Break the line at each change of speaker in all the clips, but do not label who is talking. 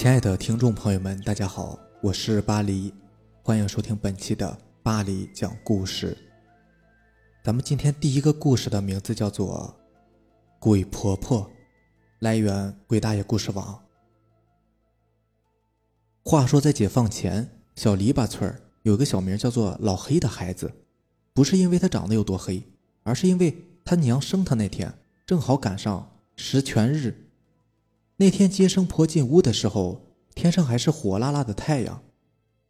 亲爱的听众朋友们，大家好，我是巴黎，欢迎收听本期的巴黎讲故事。咱们今天第一个故事的名字叫做《鬼婆婆》，来源鬼大爷故事网。话说在解放前，小篱笆村有个小名叫做老黑的孩子，不是因为他长得有多黑，而是因为他娘生他那天正好赶上十全日。那天接生婆进屋的时候，天上还是火辣辣的太阳。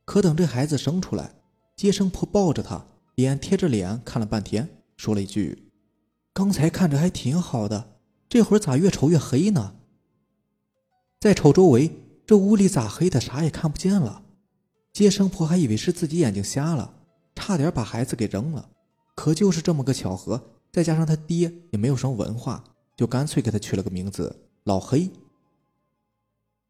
可等这孩子生出来，接生婆抱着他，脸贴着脸看了半天，说了一句：“刚才看着还挺好的，这会儿咋越瞅越黑呢？”再瞅周围，这屋里咋黑的，啥也看不见了。接生婆还以为是自己眼睛瞎了，差点把孩子给扔了。可就是这么个巧合，再加上他爹也没有什么文化，就干脆给他取了个名字老黑。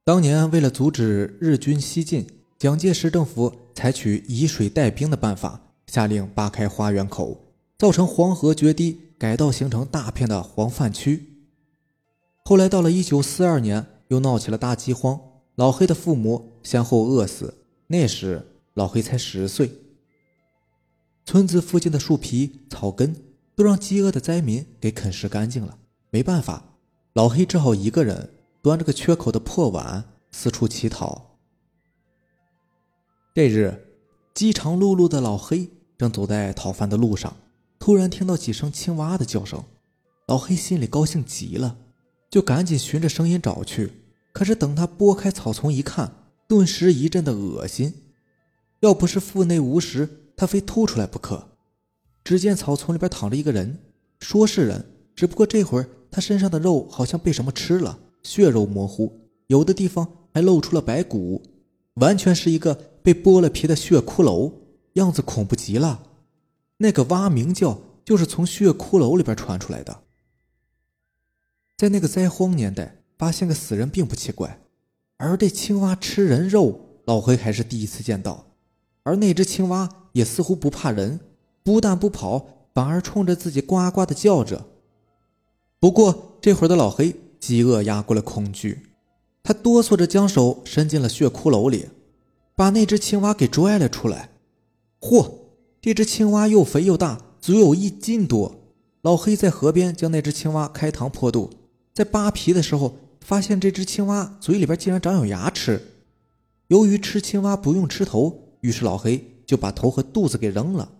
当年为了阻止日军西进，蒋介石政府采取以水带兵的办法，下令扒开花园口，造成黄河决堤，改道形成大片的黄泛区。后来到了一九四二年，又闹起了大饥荒，老黑的父母先后饿死。那时老黑才十岁。村子附近的树皮、草根都让饥饿的灾民给啃食干净了，没办法，老黑只好一个人。端着个缺口的破碗四处乞讨。这日，饥肠辘辘的老黑正走在讨饭的路上，突然听到几声青蛙的叫声，老黑心里高兴极了，就赶紧循着声音找去。可是等他拨开草丛一看，顿时一阵的恶心，要不是腹内无食，他非吐出来不可。只见草丛里边躺着一个人，说是人，只不过这会儿他身上的肉好像被什么吃了。血肉模糊，有的地方还露出了白骨，完全是一个被剥了皮的血骷髅，样子恐怖极了。那个蛙鸣叫就是从血骷髅里边传出来的。在那个灾荒年代，发现个死人并不奇怪，而这青蛙吃人肉，老黑还是第一次见到。而那只青蛙也似乎不怕人，不但不跑，反而冲着自己呱呱的叫着。不过这会儿的老黑。饥饿压过了恐惧，他哆嗦着将手伸进了血骷髅里，把那只青蛙给拽了出来。嚯，这只青蛙又肥又大，足有一斤多。老黑在河边将那只青蛙开膛破肚，在扒皮的时候，发现这只青蛙嘴里边竟然长有牙齿。由于吃青蛙不用吃头，于是老黑就把头和肚子给扔了，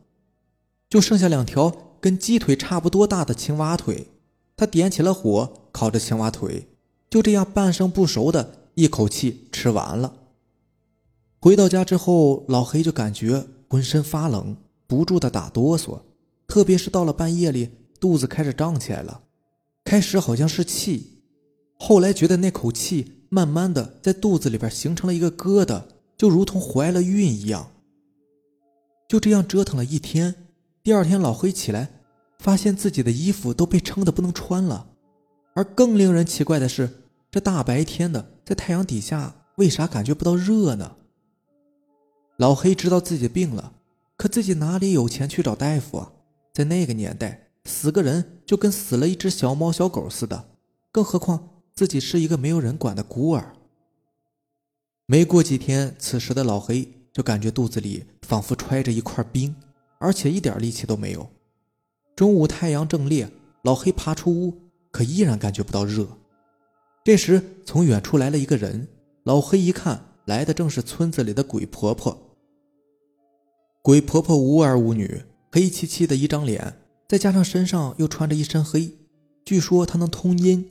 就剩下两条跟鸡腿差不多大的青蛙腿。他点起了火，烤着青蛙腿，就这样半生不熟的一口气吃完了。回到家之后，老黑就感觉浑身发冷，不住的打哆嗦，特别是到了半夜里，肚子开始胀起来了。开始好像是气，后来觉得那口气慢慢的在肚子里边形成了一个疙瘩，就如同怀了孕一样。就这样折腾了一天，第二天老黑起来。发现自己的衣服都被撑得不能穿了，而更令人奇怪的是，这大白天的在太阳底下，为啥感觉不到热呢？老黑知道自己病了，可自己哪里有钱去找大夫啊？在那个年代，死个人就跟死了一只小猫小狗似的，更何况自己是一个没有人管的孤儿。没过几天，此时的老黑就感觉肚子里仿佛揣着一块冰，而且一点力气都没有。中午太阳正烈，老黑爬出屋，可依然感觉不到热。这时，从远处来了一个人。老黑一看，来的正是村子里的鬼婆婆。鬼婆婆无儿无女，黑漆漆的一张脸，再加上身上又穿着一身黑，据说她能通阴。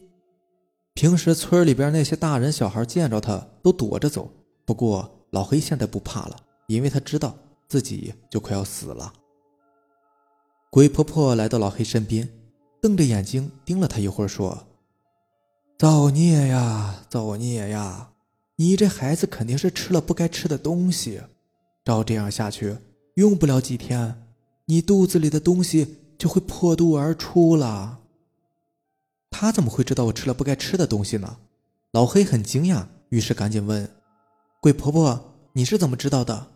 平时村里边那些大人小孩见着她都躲着走，不过老黑现在不怕了，因为他知道自己就快要死了。鬼婆婆来到老黑身边，瞪着眼睛盯了他一会儿，说：“造孽呀，造孽呀！你这孩子肯定是吃了不该吃的东西。照这样下去，用不了几天，你肚子里的东西就会破肚而出了。”他怎么会知道我吃了不该吃的东西呢？老黑很惊讶，于是赶紧问：“鬼婆婆，你是怎么知道的？”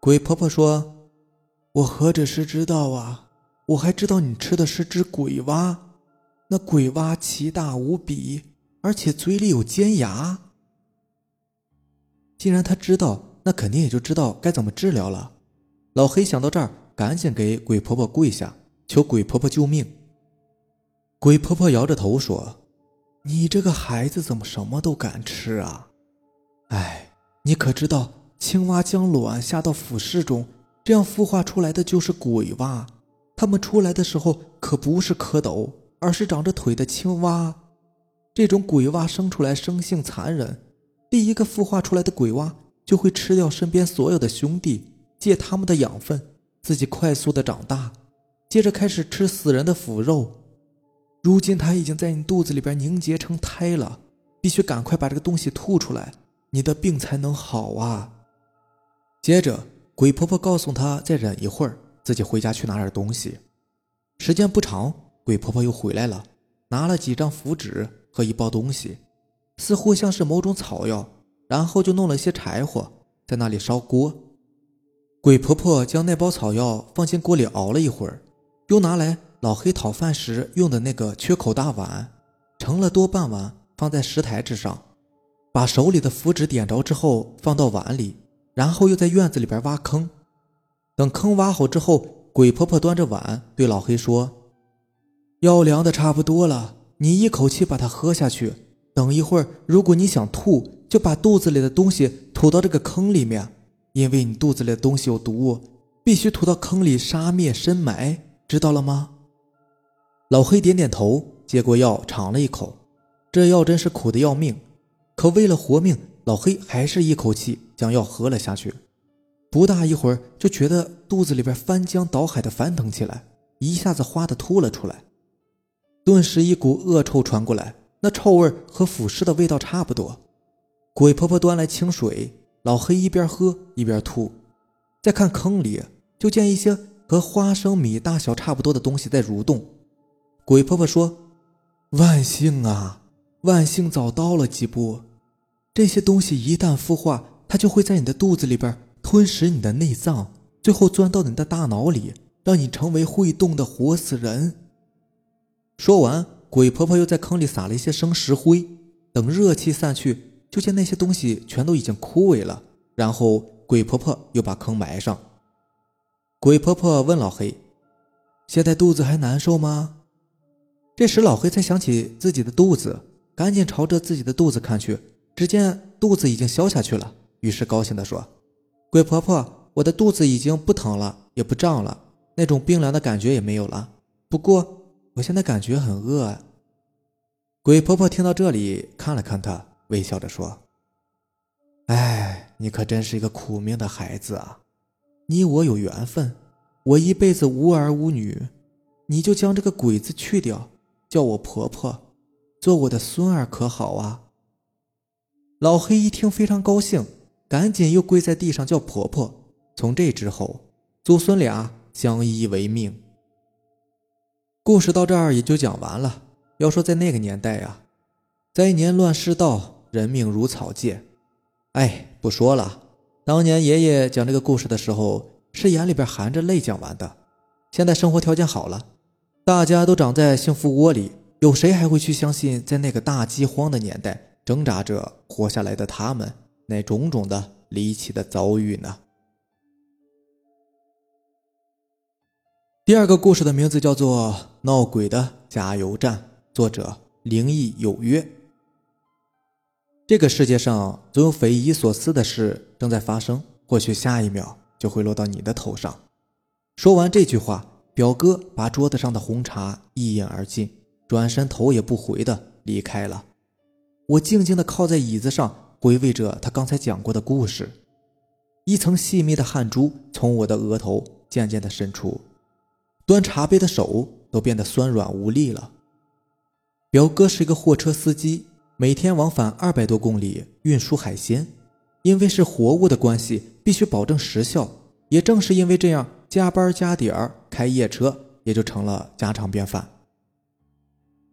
鬼婆婆说。我何止是知道啊，我还知道你吃的是只鬼蛙，那鬼蛙奇大无比，而且嘴里有尖牙。既然他知道，那肯定也就知道该怎么治疗了。老黑想到这儿，赶紧给鬼婆婆跪下，求鬼婆婆救命。鬼婆婆摇着头说：“你这个孩子怎么什么都敢吃啊？哎，你可知道青蛙将卵下到腐尸中，这样孵化出来的就是鬼蛙。它们出来的时候可不是蝌蚪，而是长着腿的青蛙。这种鬼蛙生出来生性残忍，第一个孵化出来的鬼蛙就会吃掉身边所有的兄弟，借他们的养分，自己快速的长大，接着开始吃死人的腐肉。”如今它已经在你肚子里边凝结成胎了，必须赶快把这个东西吐出来，你的病才能好啊！接着，鬼婆婆告诉他再忍一会儿，自己回家去拿点东西。时间不长，鬼婆婆又回来了，拿了几张符纸和一包东西，似乎像是某种草药，然后就弄了些柴火在那里烧锅。鬼婆婆将那包草药放进锅里熬了一会儿，又拿来。老黑讨饭时用的那个缺口大碗，盛了多半碗，放在石台之上，把手里的符纸点着之后放到碗里，然后又在院子里边挖坑。等坑挖好之后，鬼婆婆端着碗对老黑说：“药凉的差不多了，你一口气把它喝下去。等一会儿，如果你想吐，就把肚子里的东西吐到这个坑里面，因为你肚子里的东西有毒，必须吐到坑里杀灭深埋，知道了吗？”老黑点点头，接过药尝了一口，这药真是苦的要命。可为了活命，老黑还是一口气将药喝了下去。不大一会儿，就觉得肚子里边翻江倒海的翻腾起来，一下子哗的吐了出来。顿时一股恶臭传过来，那臭味和腐尸的味道差不多。鬼婆婆端来清水，老黑一边喝一边吐。再看坑里，就见一些和花生米大小差不多的东西在蠕动。鬼婆婆说：“万幸啊，万幸早到了几步。这些东西一旦孵化，它就会在你的肚子里边吞食你的内脏，最后钻到你的大脑里，让你成为会动的活死人。”说完，鬼婆婆又在坑里撒了一些生石灰。等热气散去，就见那些东西全都已经枯萎了。然后，鬼婆婆又把坑埋上。鬼婆婆问老黑：“现在肚子还难受吗？”这时，老黑才想起自己的肚子，赶紧朝着自己的肚子看去，只见肚子已经消下去了，于是高兴地说：“鬼婆婆，我的肚子已经不疼了，也不胀了，那种冰凉的感觉也没有了。不过，我现在感觉很饿。”鬼婆婆听到这里，看了看他，微笑着说：“哎，你可真是一个苦命的孩子啊！你我有缘分，我一辈子无儿无女，你就将这个鬼子去掉。”叫我婆婆，做我的孙儿可好啊？老黑一听非常高兴，赶紧又跪在地上叫婆婆。从这之后，祖孙俩相依为命。故事到这儿也就讲完了。要说在那个年代呀，灾年乱世道，人命如草芥。哎，不说了。当年爷爷讲这个故事的时候，是眼里边含着泪讲完的。现在生活条件好了。大家都长在幸福窝里，有谁还会去相信，在那个大饥荒的年代挣扎着活下来的他们那种种的离奇的遭遇呢？第二个故事的名字叫做《闹鬼的加油站》，作者灵异有约。这个世界上总有匪夷所思的事正在发生，或许下一秒就会落到你的头上。说完这句话。表哥把桌子上的红茶一饮而尽，转身头也不回的离开了。我静静的靠在椅子上，回味着他刚才讲过的故事。一层细密的汗珠从我的额头渐渐的渗出，端茶杯的手都变得酸软无力了。表哥是一个货车司机，每天往返二百多公里运输海鲜，因为是活物的关系，必须保证时效。也正是因为这样，加班加点儿开夜车也就成了家常便饭。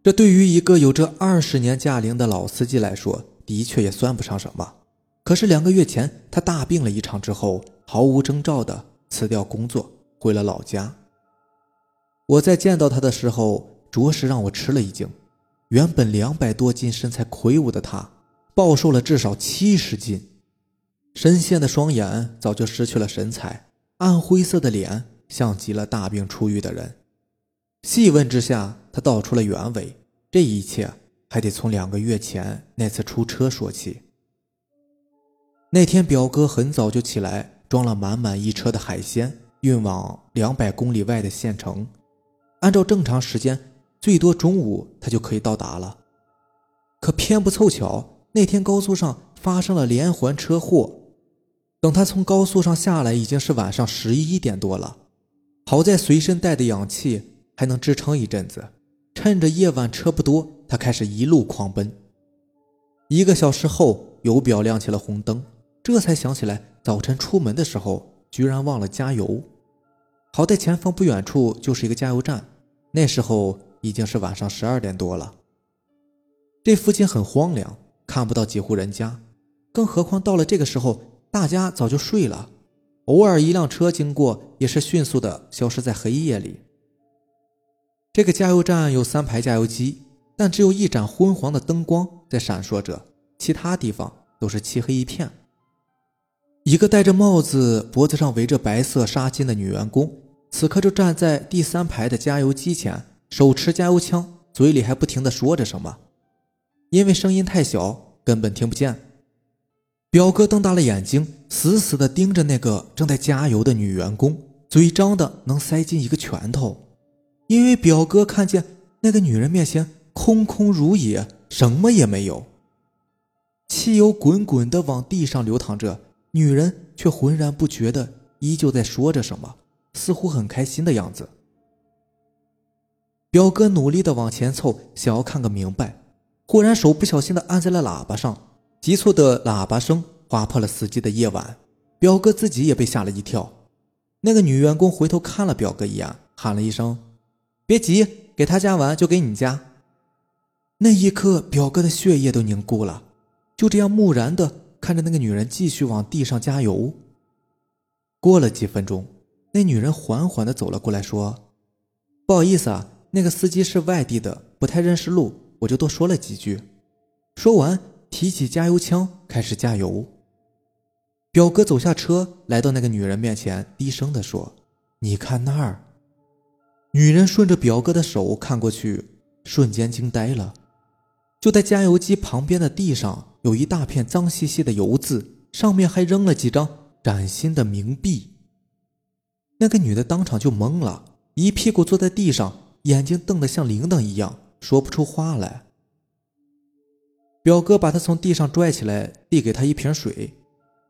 这对于一个有着二十年驾龄的老司机来说，的确也算不上什么。可是两个月前，他大病了一场之后，毫无征兆的辞掉工作，回了老家。我在见到他的时候，着实让我吃了一惊。原本两百多斤、身材魁梧的他，暴瘦了至少七十斤。深陷的双眼早就失去了神采，暗灰色的脸像极了大病初愈的人。细问之下，他道出了原委。这一切还得从两个月前那次出车说起。那天，表哥很早就起来，装了满满一车的海鲜，运往两百公里外的县城。按照正常时间，最多中午他就可以到达了。可偏不凑巧，那天高速上发生了连环车祸。等他从高速上下来，已经是晚上十一点多了。好在随身带的氧气还能支撑一阵子。趁着夜晚车不多，他开始一路狂奔。一个小时后，油表亮起了红灯，这才想起来早晨出门的时候居然忘了加油。好在前方不远处就是一个加油站，那时候已经是晚上十二点多了。这附近很荒凉，看不到几户人家，更何况到了这个时候。大家早就睡了，偶尔一辆车经过，也是迅速的消失在黑夜里。这个加油站有三排加油机，但只有一盏昏黄的灯光在闪烁着，其他地方都是漆黑一片。一个戴着帽子、脖子上围着白色纱巾的女员工，此刻就站在第三排的加油机前，手持加油枪，嘴里还不停的说着什么，因为声音太小，根本听不见。表哥瞪大了眼睛，死死地盯着那个正在加油的女员工，嘴张的能塞进一个拳头。因为表哥看见那个女人面前空空如也，什么也没有。汽油滚滚地往地上流淌着，女人却浑然不觉的依旧在说着什么，似乎很开心的样子。表哥努力地往前凑，想要看个明白，忽然手不小心地按在了喇叭上。急促的喇叭声划破了死寂的夜晚，表哥自己也被吓了一跳。那个女员工回头看了表哥一眼，喊了一声：“别急，给他加完就给你加。”那一刻，表哥的血液都凝固了，就这样木然的看着那个女人继续往地上加油。过了几分钟，那女人缓缓的走了过来，说：“不好意思啊，那个司机是外地的，不太认识路，我就多说了几句。”说完。提起加油枪，开始加油。表哥走下车，来到那个女人面前，低声的说：“你看那儿。”女人顺着表哥的手看过去，瞬间惊呆了。就在加油机旁边的地上，有一大片脏兮兮的油渍，上面还扔了几张崭新的冥币。那个女的当场就懵了，一屁股坐在地上，眼睛瞪得像铃铛一样，说不出话来。表哥把她从地上拽起来，递给她一瓶水。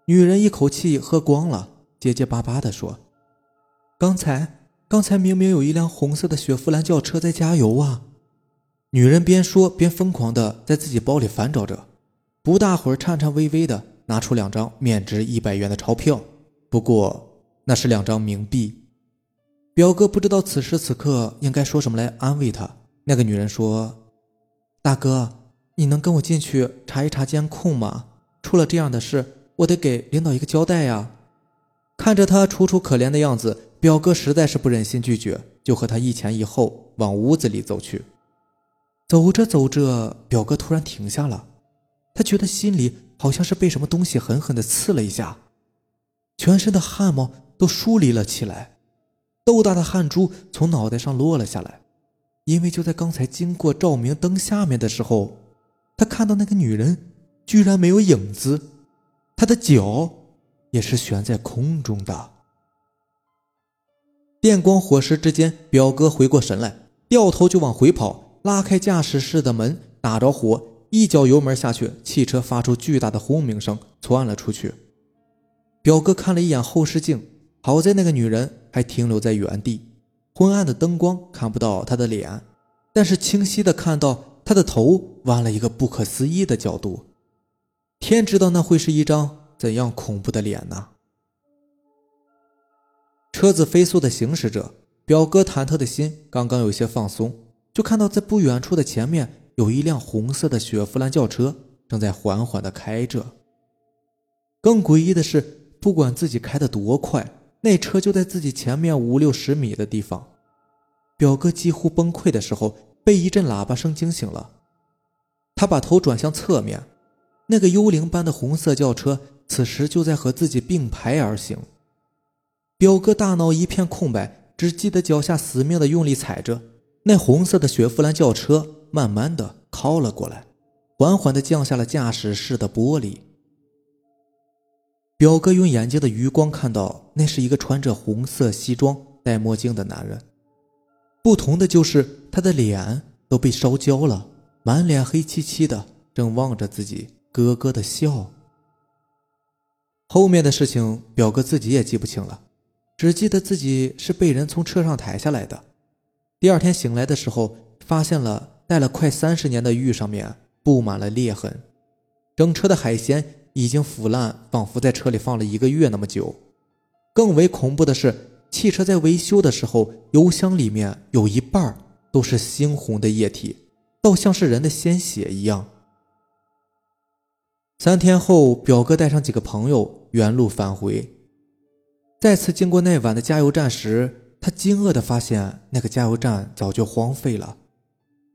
女人一口气喝光了，结结巴巴地说：“刚才，刚才明明有一辆红色的雪佛兰轿车在加油啊！”女人边说边疯狂地在自己包里翻找着，不大会儿，颤颤巍巍地拿出两张面值一百元的钞票，不过那是两张冥币。表哥不知道此时此刻应该说什么来安慰她。那个女人说：“大哥。”你能跟我进去查一查监控吗？出了这样的事，我得给领导一个交代呀！看着他楚楚可怜的样子，表哥实在是不忍心拒绝，就和他一前一后往屋子里走去。走着走着，表哥突然停下了，他觉得心里好像是被什么东西狠狠地刺了一下，全身的汗毛都疏离了起来，豆大的汗珠从脑袋上落了下来，因为就在刚才经过照明灯下面的时候。他看到那个女人居然没有影子，她的脚也是悬在空中的。电光火石之间，表哥回过神来，掉头就往回跑，拉开驾驶室的门，打着火，一脚油门下去，汽车发出巨大的轰鸣声，窜了出去。表哥看了一眼后视镜，好在那个女人还停留在原地，昏暗的灯光看不到她的脸，但是清晰的看到。他的头弯了一个不可思议的角度，天知道那会是一张怎样恐怖的脸呢？车子飞速的行驶着，表哥忐忑的心刚刚有些放松，就看到在不远处的前面有一辆红色的雪佛兰轿车正在缓缓的开着。更诡异的是，不管自己开的多快，那车就在自己前面五六十米的地方。表哥几乎崩溃的时候。被一阵喇叭声惊醒了，他把头转向侧面，那个幽灵般的红色轿车此时就在和自己并排而行。表哥大脑一片空白，只记得脚下死命的用力踩着那红色的雪佛兰轿车，慢慢的靠了过来，缓缓的降下了驾驶室的玻璃。表哥用眼睛的余光看到，那是一个穿着红色西装、戴墨镜的男人。不同的就是他的脸都被烧焦了，满脸黑漆漆的，正望着自己，咯咯的笑。后面的事情，表哥自己也记不清了，只记得自己是被人从车上抬下来的。第二天醒来的时候，发现了戴了快三十年的玉上面布满了裂痕，整车的海鲜。已经腐烂，仿佛在车里放了一个月那么久。更为恐怖的是，汽车在维修的时候，油箱里面有一半都是猩红的液体，倒像是人的鲜血一样。三天后，表哥带上几个朋友原路返回，再次经过那晚的加油站时，他惊愕地发现那个加油站早就荒废了，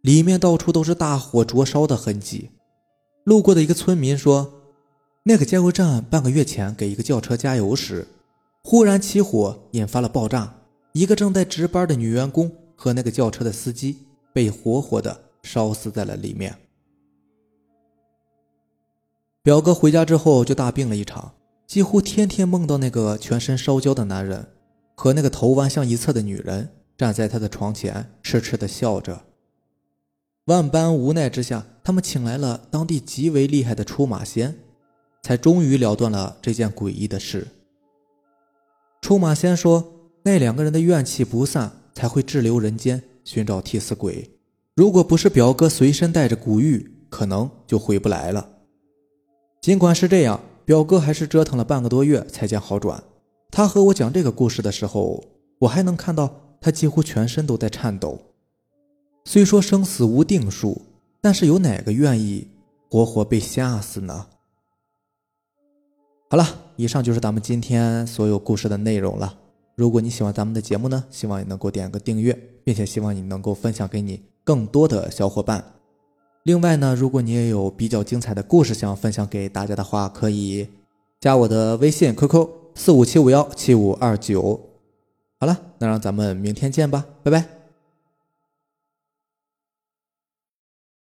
里面到处都是大火灼烧的痕迹。路过的一个村民说。那个加油站半个月前给一个轿车加油时，忽然起火，引发了爆炸。一个正在值班的女员工和那个轿车的司机被活活的烧死在了里面。表哥回家之后就大病了一场，几乎天天梦到那个全身烧焦的男人和那个头弯向一侧的女人站在他的床前，痴痴的笑着。万般无奈之下，他们请来了当地极为厉害的出马仙。才终于了断了这件诡异的事。出马仙说：“那两个人的怨气不散，才会滞留人间寻找替死鬼。如果不是表哥随身带着古玉，可能就回不来了。”尽管是这样，表哥还是折腾了半个多月才见好转。他和我讲这个故事的时候，我还能看到他几乎全身都在颤抖。虽说生死无定数，但是有哪个愿意活活被吓死呢？好了，以上就是咱们今天所有故事的内容了。如果你喜欢咱们的节目呢，希望你能够点个订阅，并且希望你能够分享给你更多的小伙伴。另外呢，如果你也有比较精彩的故事想要分享给大家的话，可以加我的微信 QQ 四五七五幺七五二九。好了，那让咱们明天见吧，拜拜。